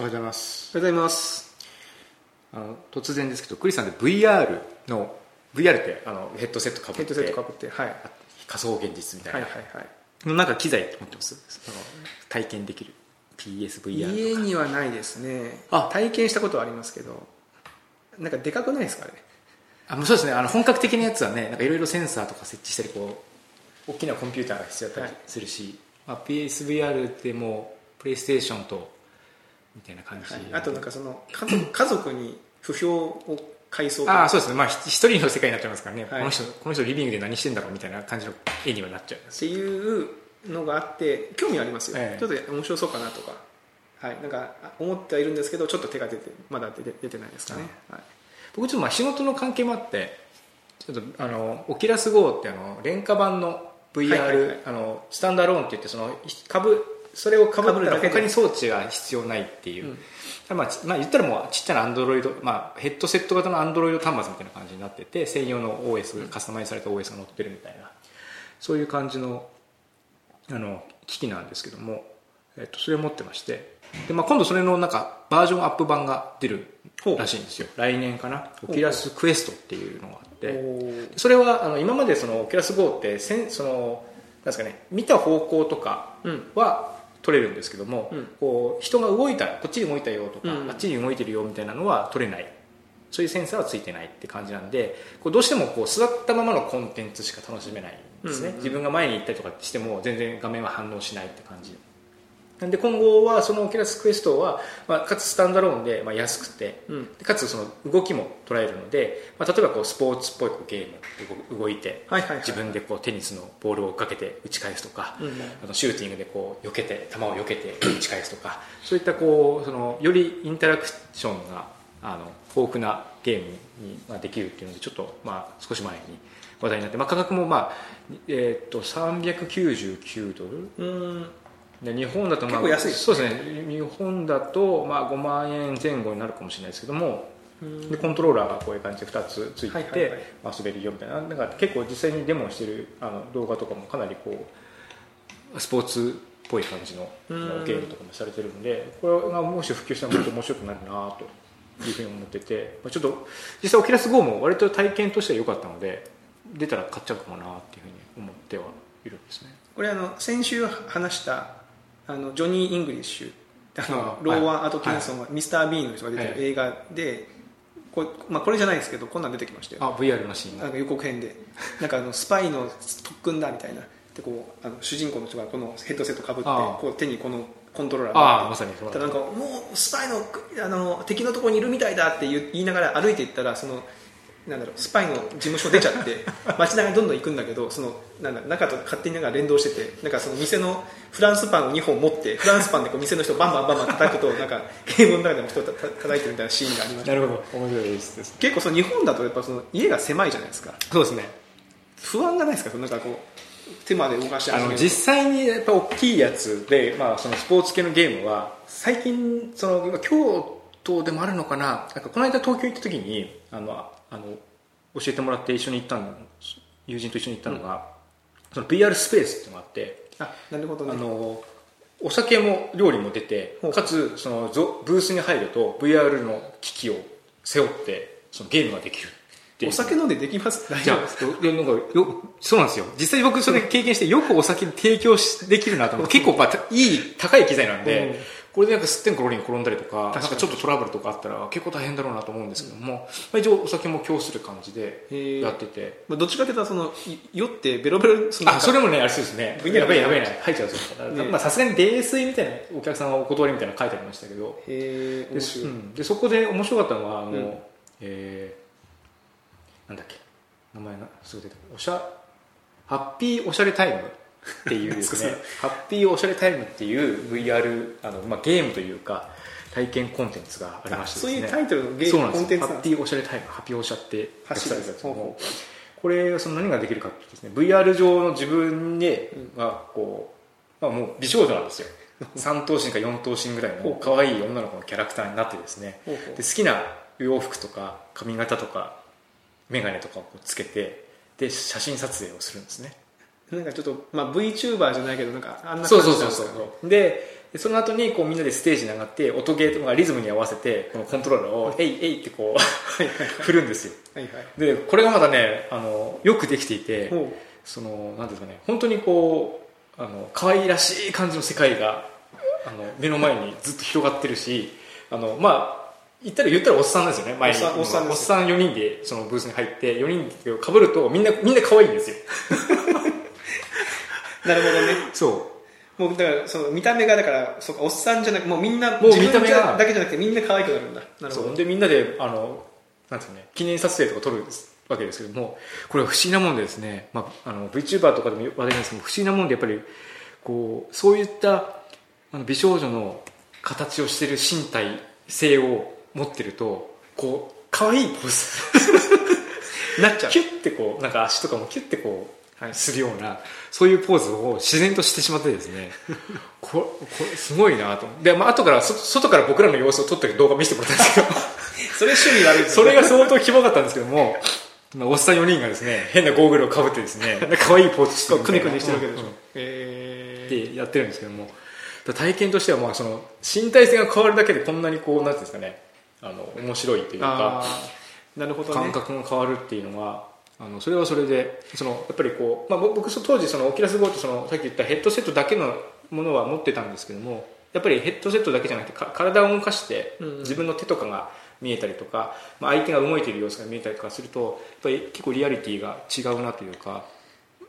おはようございます。おはようございます。あの突然ですけどクリスさんで VR の VR ってあのヘッドセットかぶってヘッドセットかぶってはい。仮想現実みたいな、はいはいはい。のなんか機材持ってます？その体験できる。PSVR とか。家にはないですね。あ。体験したことはありますけどなんかでかくないですかね？あもうそうですね。あの本格的なやつはねなんかいろいろセンサーとか設置したりこう大きなコンピューターが必要だったりするし、まあ、PSVR ってもうプレイステーションとみたいな感じ、はい。あとなんかその家族 家族に不評を階層ああそうですね。まあひ一人の世界になっちゃいますからね、はい。この人この人リビングで何してんだろうみたいな感じの絵にはなっちゃいます。っていうのがあって興味はありますよ、ええ。ちょっと面白そうかなとか。はい。なんかあ思ってはいるんですけどちょっと手が出てまだ出て出てないですかね、はい、僕ちょっとまあ仕事の関係もあってちょっとあのオキュラス GO ってあの廉価版の VR、はいはいはい。あのスタンダーローンって言ってその株それをかぶったら被るだけで。他に装置が必要ないっていう、うん。まあちまあ、言ったらもうちっちゃなアンドロイド、まあ、ヘッドセット型のアンドロイド端末みたいな感じになってて専用の OS、カスタマイズされた OS が載ってるみたいな。そういう感じのあの機器なんですけども、えっと、それを持ってまして。で、まあ、今度それのなんかバージョンアップ版が出るらしいんですよ。来年かな。オキュラスクエストっていうのがあって。それはあの今までそのオキュラス GO ってせんそのなんですかね見た方向とかうん。は取れるんですけども、うん。こう人が動いたこっちに動いたよとか、うん。あっちに動いてるよみたいなのは取れない。そういうセンサーはついてないって感じなんでこうどうしてもこう座ったままのコンテンツしか楽しめないんですね、うんうん。自分が前に行ったりとかしても全然画面は反応しないって感じなんで今後はそのオキュラスクエストは、まあ、かつスタンダローンで、まあ、安くてうん。でかつその動きも捉えるので、まあ、例えばこうスポーツっぽいこうゲームで動いてはいはいはい。自分でこうテニスのボールをかけて打ち返すとか、うん。あのシューティングでこう避けて球を避けて打ち返すとかそういったこうそのよりインタラクションがあの豊富なゲームにまあできるっていうのでちょっとまあ少し前に話題になって、まあ、価格もまあ、えーっと399ドル？うんで日本だとまあ結構安いそうですね。日本だとまあ5万円前後になるかもしれないですけどもでコントローラーがこういう感じで2つついてはいはいてはい。まあ遊べるよみたいな。なんか結構実際にデモをしてるあの動画とかもかなりこうスポーツっぽい感じのうん。ゲームとかもされてるんでこれがもし普及したらもっと面白くなるなというふうに思っててまあちょっと実際オキュラス GO も割と体験としては良かったので出たら買っちゃうかもなっていうふうに思ってはいるんですね。これあの先週話したあのジョニー・イングリッシュあのあローワン・はいアトキンソンがミスター・ビーンの人が出てる映画で、これまあ、これじゃないですけどこんなん出てきましたよ。あ VR のシーンがなんか予告編で。なんかあのスパイの特訓だみたいな。でこうあの主人公の人がこのヘッドセットかぶってこう手にこのコントローラーああをまさにそなんかもうスパイのあの敵のところにいるみたいだって言いながら歩いていったらそのなんだろうスパイの事務所出ちゃって街中にどんどん行くんだけどそのなんだ中と勝手になんか連動しててなんかその店のフランスパンを2本持ってフランスパンでこう店の人をバンバンバンバン叩くと なんかゲームの中でも人をたた叩いてるみたいなシーンがありました。なるほど。面白いです。結構その日本だとやっぱその家が狭いじゃないですか。そうですね。不安がないですか？なんかこう手まで動かしてあの実際にやっぱ大きいやつで、まあ、そのスポーツ系のゲームは最近その今京都でもあるのかな？なんかこの間東京行った時にあのあの教えてもらって一緒に行ったの友人と一緒に行ったのが、その VR スペースっていうのがあってあなるほどね。あのお酒も料理も出てかつそのゾブースに入ると VR の機器を背負ってそのゲームができるお酒飲んでできます？大丈夫ですか？いやなんかよそうなんですよ。実際僕それ経験してよくお酒提供しできるなと思って結構いい高い機材なんで、うんこれでなんか吸ってんころに転んだりとかなん確かちょっとトラブルとかあったら結構大変だろうなと思うんですけども、まあ、一応お酒も供する感じでやってて。まあどっちかというとそのい酔ってベロベロそのあそれもねあれそうですね。やばいやばいな入っちゃうさすがに泥酔みたいなお客さんはお断りみたいなの書いてありましたけど。へえでそこで面白かったのはあの、うん。えーなんだっけ。名前がすぐ出てくるおしゃハッピーおしゃれタイムっていうですね。ハッピーおしゃれタイムっていう VR あの、まあ、ゲームというか体験コンテンツがありましてね。そういうタイトルのゲームコンテンツなんですハッピーおしゃれタイムハッピーおしゃって発信されたこれその何ができるかってですね VR 上の自分でがこう、まあ、もう美少女なんですよ。3頭身か4頭身ぐらいの可愛い女の子のキャラクターになってですね。で好きな洋服とか髪型とか眼鏡とかをつけてで写真撮影をするんですねなんかちょっと、まあ、VTuber じゃないけどなんかあんな感じそうそうそうなんですそう。でその後にこうみんなでステージに上がって音ゲーとかリズムに合わせてこのコントローラーを「えいえい」ってこう振るんですよ。はいはい。でこれがまだねあのよくできていてほそのなんですかね本当にこうあの可愛らしい感じの世界があの目の前にずっと広がってるしあのまあ言ったら言ったらおっさんなんですよね前に。おっさんおっさんですおっさん4人でそのブースに入って4人でかぶるとみんなみんな可愛いんですよ。う なるほどね。そもうだからその見た目がだからそうかおっさんじゃなくもうみんなもう見た目だけじゃなくてみんな可愛くなるんだ。なるほど。でみんなであのなんですかね記念撮影とか撮るわけですけどもこれは不思議なもんでですね、まあ、あの VTuber とかでも話題なんですけど不思議なもんでやっぱりこうそういったあの美少女の形をしている身体性を持ってるとこう可愛いポーズ。なっちゃう。キュッてこうなんか足とかもキュッてこう、はいするようなそういうポーズを自然としてしまってですね ここれすごいなと。で、まあ後からそ外から僕らの様子を撮った動画見せてもらったんですけど それ趣味悪いですそれが相当キモかったんですけどもまあおっさん4人がですね変なゴーグルをかぶってですね可愛いポーズしてくねくねしてるわけでしょ、うんうん。えってやってるんですけども。体験としてはまあその身体性が変わるだけでこんなにこうなんていうんですかねあの面白いというー、かなるほどね。感覚が変わるっていうのはあのそれはそれでそのやっぱりこう、まあ、僕僕当時そのオキュラス GO とそのさっき言ったヘッドセットだけのものは持ってたんですけどもやっぱりヘッドセットだけじゃなくてか体を動かして自分の手とかが見えたりとか、まあ、相手が動いている様子が見えたりとかするとやっぱり結構リアリティが違うなというか。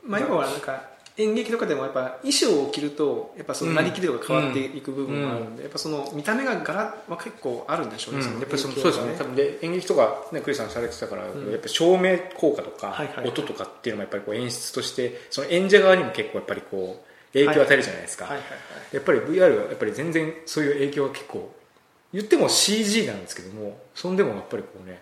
まあ要はなんか演劇とかでもやっぱ衣装を着るとやっぱそのなりきりとか変わっていく部分があるんで、やっぱその見た目が柄は結構あるんでしょうね、うん、やっぱりその影響がそうですよね。多分で演劇とか、ね、クリスさんされてたから、やっぱり照明効果とか、はいはいはい。音とかっていうのもやっぱりこう演出としてその演者側にも結構やっぱりこう影響を与えるじゃないですか、はいはいはい。やっぱり VR はやっぱり全然そういう影響が結構言っても CG なんですけどもそんでもやっぱりこうね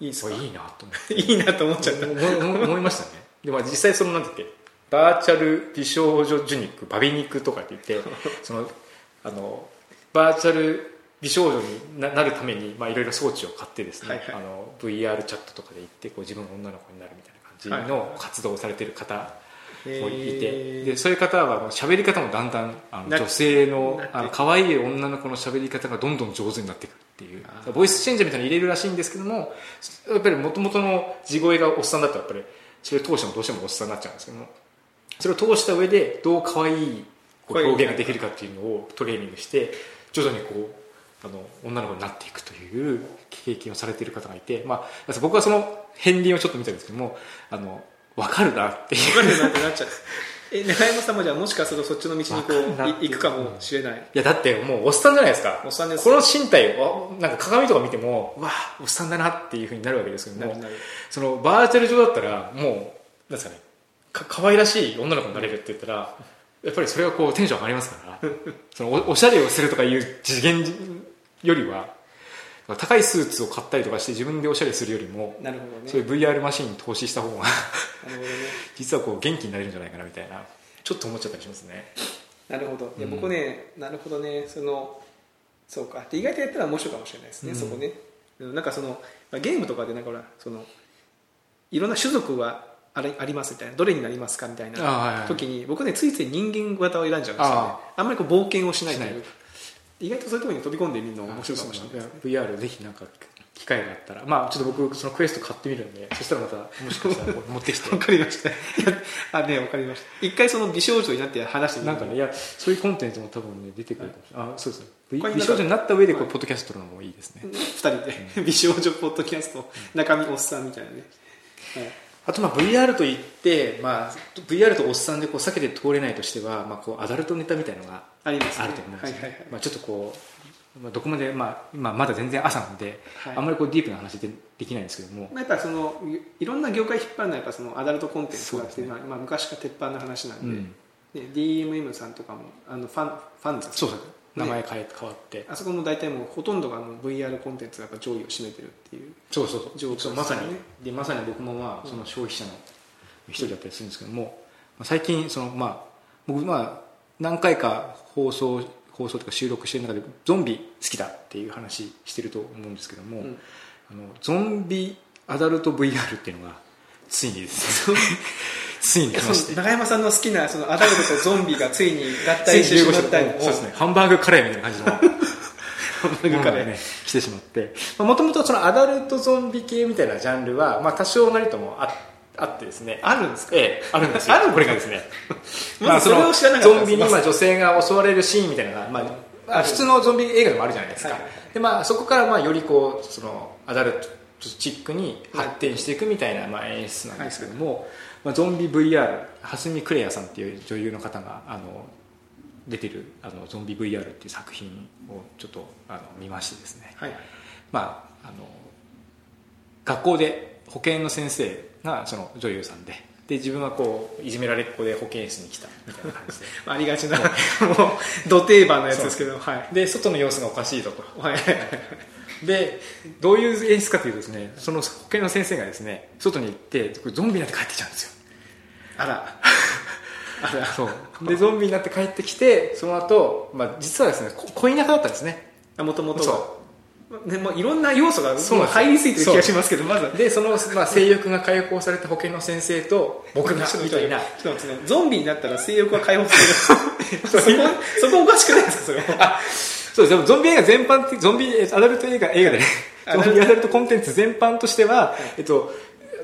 いいですか？いいなと思って。いいなと思っちゃった。思いましたね。で、まあ、実際そのなんだっけバーチャル美少女受肉バビ肉とかって言って そのあのバーチャル美少女にななるためにまあいろいろ装置を買ってですね、はいはい。あの VR チャットとかで行ってこう自分が女の子になるみたいな感じはいの活動をされてる方もいへてー。でそういう方はもう喋り方もだんだんあのな女性のあの可愛い女の子の喋り方がどんどん上手になっていくっていう。ボイスチェンジャーみたいなの入れるらしいんですけどもやっぱりもともとの地声がおっさんだとやっぱりそれを通してもどうしてもおっさんになっちゃうんですけどもそれを通した上でどう可愛い表現ができるかっていうのをトレーニングして徐々にこうあの女の子になっていくという経験をされている方がいて、まあ、僕はその片鱗をちょっと見たんですけどもあの分かるなっていう。分かるなってなっちゃう。え中山さんもじゃあもしかするとそっちの道にこうい行くかもしれない。いやだってもうおっさんじゃないですか。おっさんです。この身体をなんか鏡とか見てもうわおっさんだなっていうふうになるわけですけどもそのバーチャル上だったらもうなんですかねか可愛らしい女の子になれるって言ったらやっぱりそれはこうテンション上がりますから。そのおおしゃれをするとかいう次元よりは高いスーツを買ったりとかして自分でおしゃれするよりもなるほどね。そういう VR マシンに投資した方がなるほどね。実はこう元気になれるんじゃないかなみたいな。ちょっと思っちゃったりしますね。なるほど。いやうん。僕ね、なるほどね。そのそうか。で意外とやったら面白いかもしれないですね、うん。そこね。うんなんかそのまあゲームとかでなんかほらそのいろんな種族はあれありますみたいなどれになりますかみたいなあはいはい。時に僕ねついつい人間型を選んじゃうんですよね。ああんまりこう冒険をしないという。意外とそういうところに飛び込んでみるのも面白いかもしれないですね VR ぜひなんか機会があったら。まあちょっと僕そのクエスト買ってみるんでそしたらまたもしかしたら持ってきて。わかりました。あねわかりました。一回その美少女になって話してみる。なんかねいやそういうコンテンツも多分ね出てくるかもしれない、あそうですね。美少女になった上でこう、はい。ポッドキャストのもいいですね、2人で。美少女ポッドキャスト中身おっさんみたいなね、はいあとまあ VR といって、まあ、VR とおっさんでこう避けて通れないとしては、まあ、こうアダルトネタみたいなのがあると思うんですよ、はいはいはい。まあ、ちょっとこう、まあ、どこまで、まあ、まあまだ全然朝なんで、はい。あんまりこうディープな話でできないんですけども、まあ、やっぱそのいいろんな業界引っ張るのはやっぱそのアダルトコンテンツがあって、そうですまあまあ、昔から鉄板の話なんで、うん。ね DMM さんとかもあのファンファンズそうそう名前ね変え変わって。あそこも大体もうほとんどがもう VR コンテンツが上位を占めてるっていうそうそうそう。そうまさに。でまさに僕もまあその消費者の一人だったりするんですけども、まあ最近そのまあ僕まあ何回か放送放送とか収録してる中でゾンビ好きだっていう話してると思うんですけども、うん。あのゾンビアダルト VR っていうのがついにですね ついに長山さんの好きなそのアダルトとゾンビがついに合体してしまったのを そうですね。ハンバーグカレーみたいな感じの。ハンバーグカレー。ね来てしまって。もともとそのアダルトゾンビ系みたいなジャンルは、まあ、多少なりともああってですね。あるんですか？ええ。あるんですよ。あるこれがですねまずそれを知らなかった。ゾンビにまあ女性が襲われるシーンみたいなのが、まあまあ、普通のゾンビ映画でもあるじゃないですか、はい。でまあ、そこからまあよりこうそのアダルトチックに発展していくみたいなまあ演出なんですけども、まあ、ゾンビ VR 蓮見クレアさんっていう女優の方があの出てるあのゾンビ VR っていう作品をちょっとあの見ましてですね、はい。まあ、あの学校で保健の先生がその女優さんでで自分はこういじめられっ子で保健室に来たみたいな感じで。ありがちなもうど定番のやつですけどはい。で外の様子がおかしいぞとはい。でどういう演出かというとですねその保健の先生がですね外に行ってゾンビになって帰ってきちゃうんですよ。あら。あら。そう。でゾンビになって帰ってきてその後、まあ実はですねこ恋仲だったんですね。もともとそねもういろんな要素が入りすぎてる気がしますけどまず。はでその、まあ、性欲が解放された保健の先生と僕がみたいな。ちょっと待ってね。ゾンビになったら性欲が解放される。そこそこおかしくないですかそれは？そうです。でもゾンビ映画全般ゾンビアダルト映画映画でね。ゾンビアダルト。コンテンツ全般としては、えっと、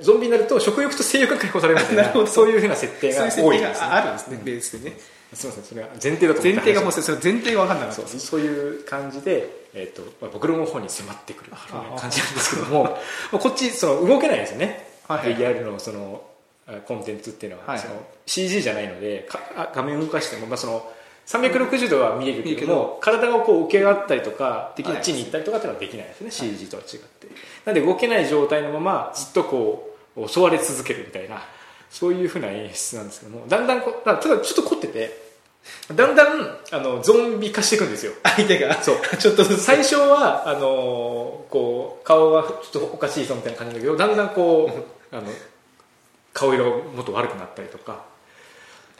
ゾンビになると食欲と性欲が解放されるみたいな なるほど。そういうふうな設定が多いんです、ね、があるんですねベースでねすみませんそれは前提だと思前提がもうそれ前提が分かんなかった。そうそういう感じで、えーとまあ、僕の方に迫ってくる感じなんですけどもまあこっちその動けないですよね、はいはい。VR のそのあコンテンツっていうのは、はいその CG じゃないのでかあ画面を動かしても、まあ、その360度は見えるけども、体をこう受け上がったりとかできちに行ったりとかっていうのはできないですね、CG とは違って。なんで動けない状態のままずっとこう襲われ続けるみたいなそういうふうな演出なんですけどもだんだんこうただちょっと凝っててだんだんあのゾンビ化していくんですよ。相手が。そう。ちょっと最初はあのこう顔がちょっとおかしいぞみたいな感じだけどだんだんこうあの顔色がもっと悪くなったりとか。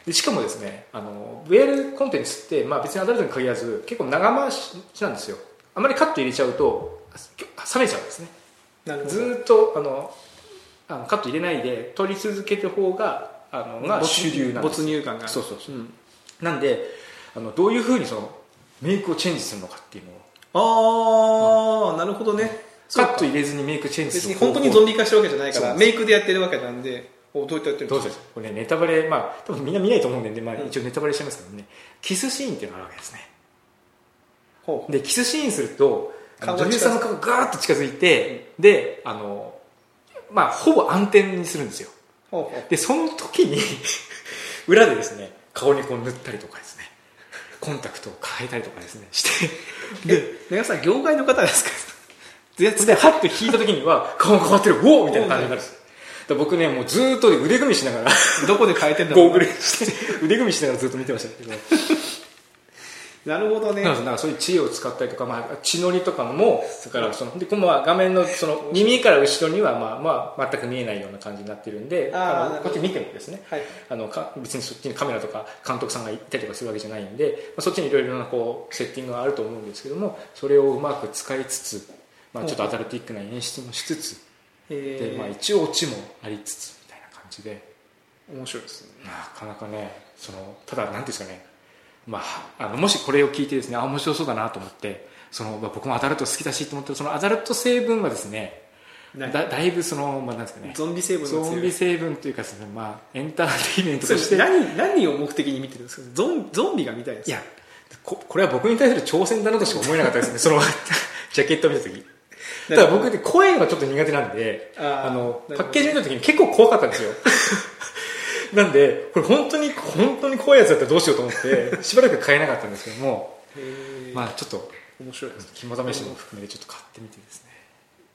でしかもですねあの VR コンテンツって、まあ、別にアダルトに限らず結構長回しなんですよ。あまりカット入れちゃうと冷めちゃうんですね。なるほど。ずーっとあのあのカット入れないで撮り続ける方があのが主流なんです没入感がそうそうそう。うんなんであのどういうふうにそのメイクをチェンジするのかっていうのを。ああなるほどね。カット入れずにメイクチェンジする本当にゾンビ化してるわけじゃないからメイクでやってるわけなんでおどうやってやってるんどうですかこれねネタバレまあ多分みんな見ないと思うんで、まあ、一応ネタバレしちゃいますけどね。キスシーンっていうのがあるわけですね。でキスシーンすると女優さんの顔がガーッと近づいてであのまあほぼ暗転にするんですよ。でその時に 裏でですね顔にこう塗ったりとかですね。コンタクトを変えたりとかですね。して。で皆さん業界の方ですか？ででハッと引いた時には顔が変わってるおおみたいな感じになるんです。僕ねもうずーっと腕組みしながらどこで変えてんだろうゴーグルして腕組みしながらずっと見てましたけどなるほどね。かそういう知恵を使ったりとか、まあ、血のりとかもだからそのでこのまあ画面のその耳から後ろには、まあまあ、全く見えないような感じになってるんであのこっち見てもですね。はい。あのか別にそっちにカメラとか監督さんがいたりとかするわけじゃないんで、まあ、そっちにいろいろなこうセッティングがあると思うんですけどもそれをうまく使いつつ、まあ、ちょっとアダルティックな演出もしつつえで、まあ、一応オチもありつつみたいな感じで。ー、面白いですね。なかなかねそのただ何ていうんですかねまあ、あのもしこれを聞いてですねあ面白そうだなと思ってその、まあ、僕もアダルト好きだしと思ってそのアダルト成分はですねだだいぶその、まあ、なんですかねゾンビ成分ゾンビ成分というかですね、まあ、エンターテインメントとして。何何を目的に見てるんですか？ゾンゾンビが見たいですいやここれは僕に対する挑戦だなとしか思えなかったですね そのジャケットを見た時。ただ僕って声がちょっと苦手なんであのパッケージ見た時に結構怖かったんですよなんでこれ本当に本当に怖いやつだったらどうしようと思ってしばらく買えなかったんですけどもまあちょっと面白い。です肝試しも含めてちょっと買ってみてですね。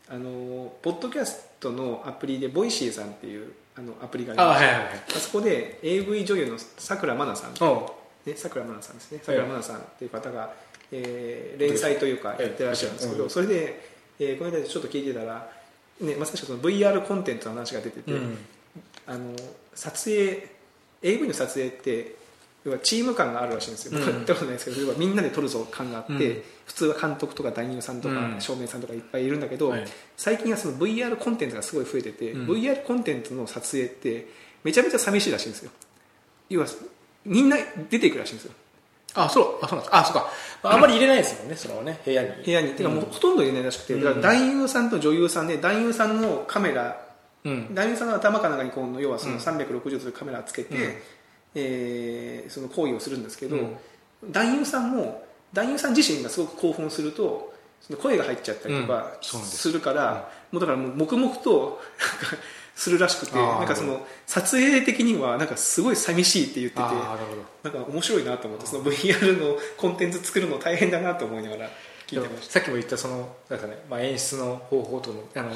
あのポッドキャストのアプリで Voicy さんっていうあのアプリがあります。はいはいはい。あそこで AV 女優の紗倉まなさん。おね、さくらまなさんですね。さくらまなさんっていう方が、えー連載というかやってらっしゃるんですけど、うんそれで、えーこの間ちょっと聞いてたら、ね、まさしくその VR コンテンツの話が出てて、うんあの撮影 AV の撮影って要はチーム感があるらしいんですよ、うん。僕はやったことないですけど要はみんなで撮るぞ感があって、うん。普通は監督とか男優さんとか、うん。照明さんとかいっぱいいるんだけど、はい。最近はその VR コンテンツがすごい増えてて、うん。VR コンテンツの撮影ってめちゃめちゃ寂しいらしいんですよ。要はみんな出ていくらしいんですよ。あそう。あそうなんです。かあそうか。あんまり入れないですもんねそのね部屋に。部屋に、てかもうほとんど入れないらしくて、だから男優さんと女優さんで男優さんのカメラうん。男優さんの頭かなんかにこう要はそのうん。360度というカメラをつけて、うん。えーその行為をするんですけど、うん。男優さんも男優さん自身がすごく興奮するとその声が入っちゃったりとうん。かす。するから、もうだからもう黙々と するらしくてなんかその撮影的にはなんかすごい寂しいって言っててなんか面白いなと思ってその VR のコンテンツ作るの大変だなと思いながら聞いてました。さっきも言ったそのなんか、ねまあ、演出の方法ともあの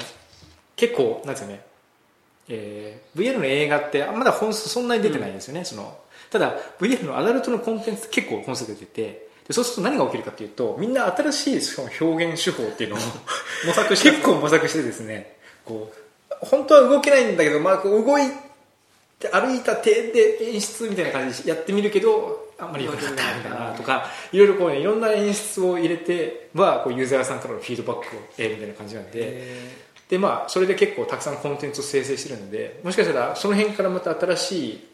結構なんですよね、えー VR の映画ってあまだ本数そんなに出てないんですよね、そのただ VR のアダルトのコンテンツって結構本数出ててでそうすると何が起きるかというとみんな新しいしかも表現手法っていうのを 模索して結構模索してですねこう本当は動けないんだけど、まあ、こう動いて歩いた手で演出みたいな感じでやってみるけどあんまり良くなかったみたいなとかいろいろこう、ね、いろんな演出を入れてはこうユーザーさんからのフィードバックを得るみたいな感じなんでえで、まあ、それで結構たくさんコンテンツを生成してるのでもしかしたらその辺からまた新しい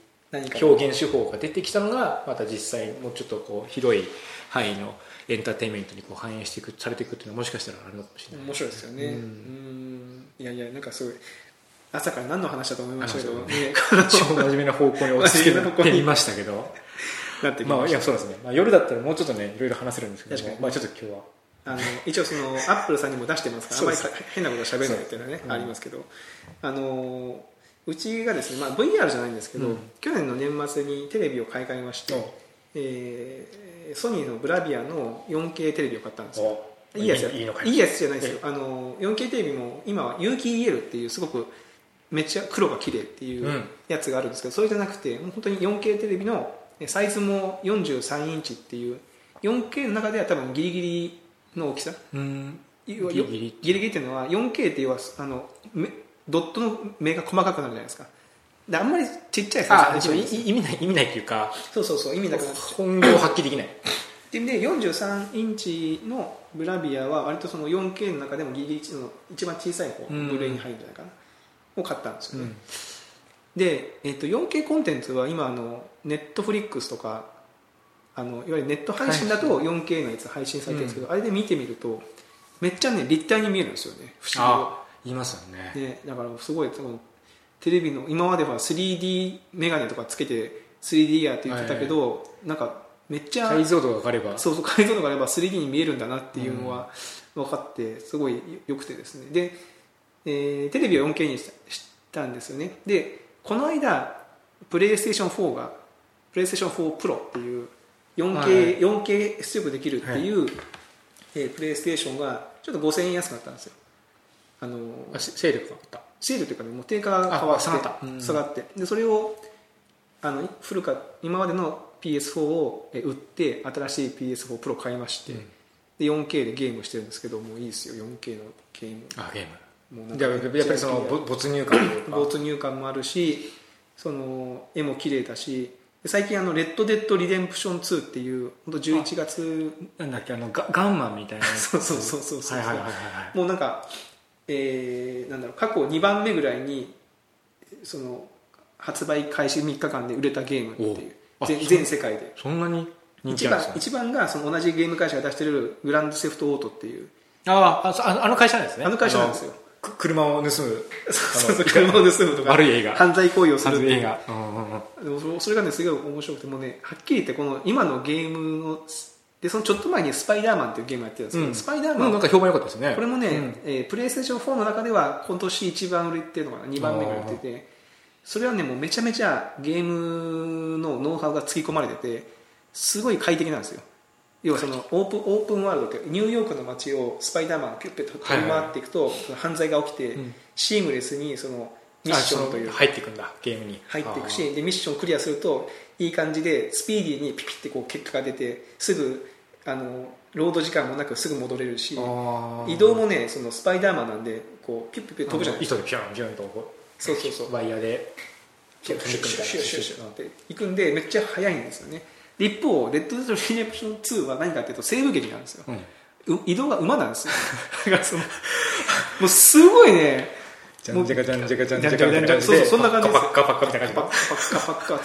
表現手法が出てきたのがまた実際もうちょっとこう広い範囲のエンターテインメントにこう反映していくされていくっていうのはもしかしたらあるのかもしれない。面白いですよね。ううん。んいやいやなんかすごい朝から何の話だと思いましたけど。ね。超真面目な方向に落ち着けてみましたけど。なってきまあいやそうですね、まあ、夜だったらもうちょっとねいろいろ話せるんですけどまあちょっと今日はあの一応そのアップルさんにも出してますからあまり変なことは喋らないっていうのはね、うんありますけど。あのうちがですね、まあ、VR じゃないんですけど、うん。去年の年末にテレビを買い替えまして、えーソニーのブラビアの 4K テレビを買ったんですよ。おいいやついいやつじゃないですよ。あの 4K テレビも今は有機 EL っていうすごくめっちゃ黒が綺麗っていううん。やつがあるんですけど、それじゃなくてもう本当に 4K テレビのえサイズも43インチっていう 4K の中では多分ギリギリの大きさ？うん。ギリギリ。ギリギリっていうのは 4K って要はあのめドットの目が細かくなるじゃないですか。であんまりちっちゃいサイあズ意味ない意味ないっていうか。そうそうそう意味なくなって本業を発揮できない。っていう意味で43インチのブラビアは割とその 4K の中でもギリギリの一番小さい方うんブルーに入るんじゃないかな。を買ったんですよね、うん。で、えっと 4K コンテンツは今あのネットフリックスとかあのいわゆるネット配信だと 4K のやつ配信されてるんですけど、あれで見てみるとめっちゃね立体に見えるんですよね不思議あ言いますよね。ね、だからすごいそのテレビの今までは 3D メガネとかつけて 3D やって言ってたけど、なんかめっちゃ解像度が上がれば。そうそう解像度があれば 3D に見えるんだなっていうのは分かってすごい良くてですね。で、えーテレビを 4K にしたしたんですよね。でこの間プレイステーション4がプレイステーション4プロっていう 4K,、はい。4K 出力できるっていう、えープレイステーションがちょっと5000円安くなったんですよ。あのあし勢力があった。シールというかねもう定価が変わってあ下がった。うん。下がって。でそれをあの古か今までの PS4 をえ売って新しい PS4 プロ買いまして、うん。で 4K でゲームしてるんですけどもういいですよ。4K のゲーム。あゲーム。もうやっぱりそのぼ没入感没入感もあるしその絵も綺麗だしで最近あの「レッド・デッド・リデンプション2」っていう本当11月なんだっけあのガガンマンみたいな そうそうそうそうそうはいはいはいはいもうなんか、えーなんだろう過去2番目ぐらいにその発売開始3日間で売れたゲームっていう。全世界で。そんなに人気一あるんですか番一番がその同じゲーム会社が出してるグランドセフトオートっていう。ああそあのあの会社なんですね。あの会社なんですよ車を盗む車を盗むとか。悪い映画。犯罪行為をする映画う。んうんうん。でもそれがねすごい面白くてもうねはっきり言ってこの今のゲームのでそのちょっと前に「スパイダーマン」っていうゲームやってるんですけど、うん。スパイダーマンうんなんか評判良かったですね。これもね、うん。えープレイステーション4の中では今年一番売れてるのかな。2番目が売れてて。それはねもうめちゃめちゃゲームのノウハウがつき込まれててすごい快適なんですよ要はそのオープンオープンワールドってニューヨークの街をスパイダーマンがピュッピュッと飛び回っていくと、その犯罪が起きて、うん。シームレスにそのミッションという入っていくんだゲームに。入っていくしでミッションクリアするといい感じでスピーディーにピピってこう結果が出てすぐあのロード時間もなくすぐ戻れるし移動もねそのスパイダーマンなんでこうピュッピュッピュッ飛ぶじゃないですか。糸でピョンピョンとこそうそうそう。うワイヤーでシュッシュッシュッシュッシュッシュッうんって行くんでめっちゃ速いんですよねで一方レッド・デッド・リデンプション2は何かっていうと西部劇なんですよ。うん。う移動が馬なんですよ。だからそのもうすごいね。じゃんじゃかじゃんじゃかじゃんじゃかじゃんじゃかそうそうそんな感じパッカパッカみたいなパッ感カパッカパッカっ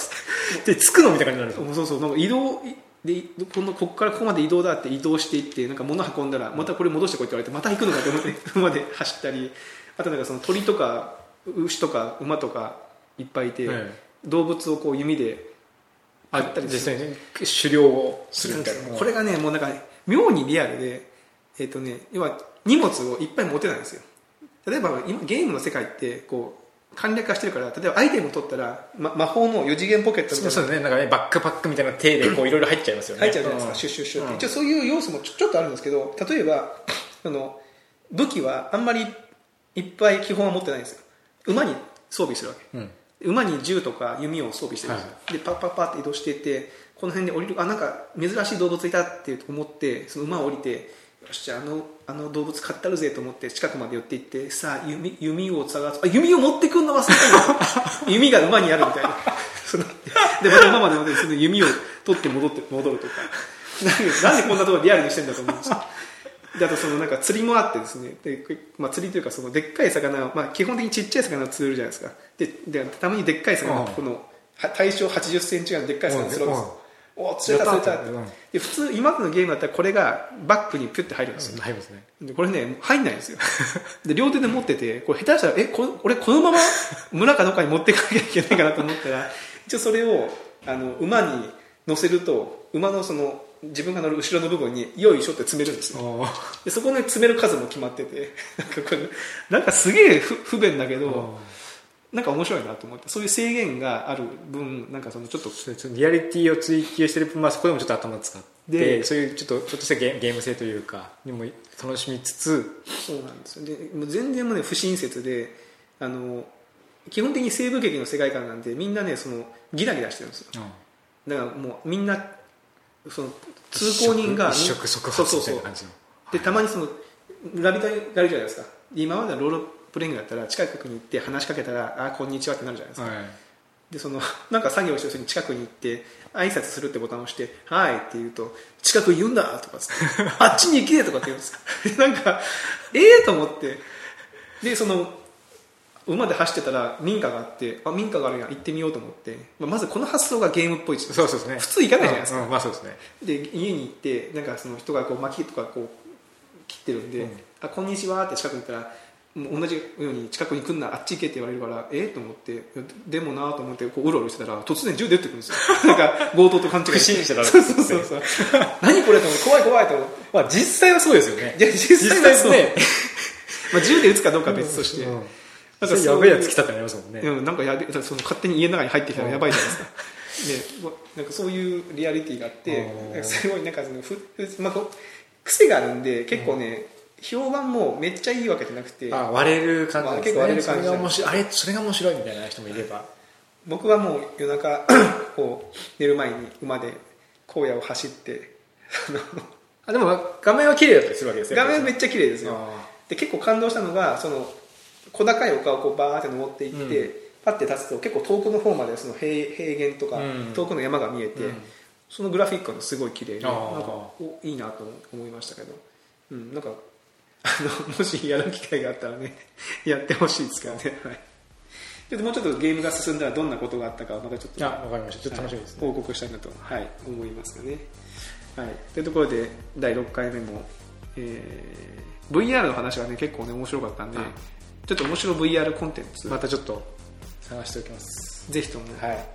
てつくのみたいな感じになるんですよそうそうなんか移動でこのここからここまで移動だって移動していってなんか物運んだらまたこれ戻してこいって言われてまた行くのかと思ってここまで走ったりあとなんかその鳥とか牛とか馬とかいっぱいいて、はい動物をこう弓であ買ったりする。実際に狩猟をするみたいな。これがねもうなんかね妙にリアルでえっ、とね要は荷物をいっぱい持てないんですよ。例えば今ゲームの世界ってこう簡略化してるから例えばアイテムを取ったら、ま、魔法の4次元ポケットみたいな。そうですね。なんかねバックパックみたいな手でこういろいろ入っちゃいますよね。入っちゃうじゃないですか、ん。シュッシュッシュッって、うん一応そういう要素もちょちょっとあるんですけど例えばあの武器はあんまりいっぱい基本は持ってないんですよ。馬に装備するわけ。うん馬に銃とか弓を装備してるんですよ、でパッパッパッって移動しててこの辺で降りるあなんか珍しい動物いたって思ってその馬を降りてよしじゃああのあの動物買ったるぜと思って近くまで寄っていってさあ弓弓を探す。あ弓を持ってくんの忘れたの 弓が馬にあるみたいな。そのでまた馬までその弓を取って戻って戻るとか。なんでなんでこんなところリアルにしてんだと思うんですよであとそのなんか釣りもあってですね。で、まあ、釣りというかそのでっかい魚を、まあ、基本的にちっちゃい魚を釣れるじゃないですか。ででたまにでっかい魚うん。このは対象8 0センチぐらいのでっかい魚を釣るんです。よおお釣れた釣れた。って。うん。で普通今までのゲームだったらこれがバッグにピュッて入るんですよ。入りますね。でこれね入んないんですよ。で両手で持っててこれ下手したらえこれ俺このまま村かどっかに持っていかなきゃいけないかなと思ったら一応それをあの馬に乗せると馬のその自分が乗る後ろの部分によいしょって詰めるんですよ。でそこに詰める数も決まってて なんかこれなんかすげえ不不便だけどなんか面白いなと思ってそういう制限がある分なんかそのちょっとリアリティを追求してる分、まあ、そこでもちょっと頭使ってでそういうちょっとちょっとしたゲゲーム性というかにも楽しみつつそうなんですよ。でもう全然もうね不親切であの基本的に西部劇の世界観なんでみんなねそのギラギラしてるんですよ。だからもうみんなその通行人が一触即発みたいな感じの。でたまにその村人がいるじゃないですか。今まではロールプレイングだったら近くに行って話しかけたら「あこんにちは」ってなるじゃないですか、はい。でその なんか作業してる人に近くに行って挨拶するってボタンを押して「はい」って言うと「近くに言うんだ」とかつって「あっちに行け」とかって言うんですなんかええと思って。でその馬で走ってたら民家があってあ民家があるやん行ってみようと思って、まあまずこの発想がゲームっぽいそうですね。普通行かないじゃないですか。うんうんまあそうですね。で家に行ってなんかその人がこう薪とかこう切ってるんで「うん。あこんにちは」って近くに行ったら同じように近くに来んなあっち行けって言われるからえっと思ってでもなと思ってこううろうろしてたら突然銃出てくるんですよ。なんか強盗と勘違い不審者だろそうそうそうそう。何これと思って怖い怖いと思って。まあ実際はそうですよね。いや実際はそう。ね まあ、銃で撃つかどうかは別として、うんなんそれやべえやつ来たってなりますもんね。うん、なんかやべその勝手に家の中に入ってきたらやばいじゃないですか、でなんかそういうリアリティがあってすごいなんかそのふふ、まあ、癖があるんで結構ね、評判もめっちゃいいわけじゃなくて。あ割れる感じね。結構割れる感じそれが面白いあれそれが面白いみたいな人もいれば。僕はもう夜中 こう寝る前に馬で荒野を走ってあのあでも画面は綺麗だったりするわけですよ画面めっちゃ綺麗ですよ。あで結構感動したのがその小高い丘をこうバーって登っていって、うん。パッて立つと結構遠くの方までその平平原とか、うん。遠くの山が見えて、うん。そのグラフィックがすごい綺麗でなんかおいいなと思いましたけど、うん、なんかあのもしやる機会があったらね やってほしいですけどね、はい、ちょっともうちょっとゲームが進んだらどんなことがあったかまたちょっとあわかりました。ちょっと楽しみですね。はい報告したいなと、はい、思いますよね、はい、というところで第6回目も、えー VR の話がね結構ね面白かったんで、はいちょっと面白い VR コンテンツ、またちょっと探しておきます。ぜひとも、はい。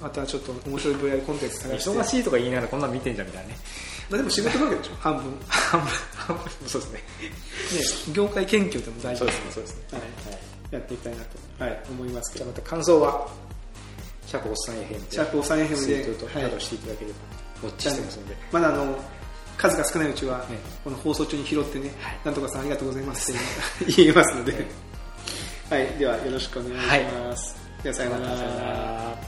またちょっと面白い VR コンテンツ探して。忙しいとか言いながらこんなの見てんじゃんみたいなね。まあ、でも仕事なわけでしょ半分。半分。半分。そうですね。ね業界研究でも大事そうですね。そうですね。はい。やっていきたいなと、はい、思いますけど。じゃあまた感想は？シャープおっさんへ編で。シャープおさん編ツイでートとはい。していただければ。ウォッチしてますので。まだあの数が少ないうちは、ねこの放送中に拾ってね、なんとかさんありがとうございますって 言えますので、はい、ではよろしくお願いします。ではさようなら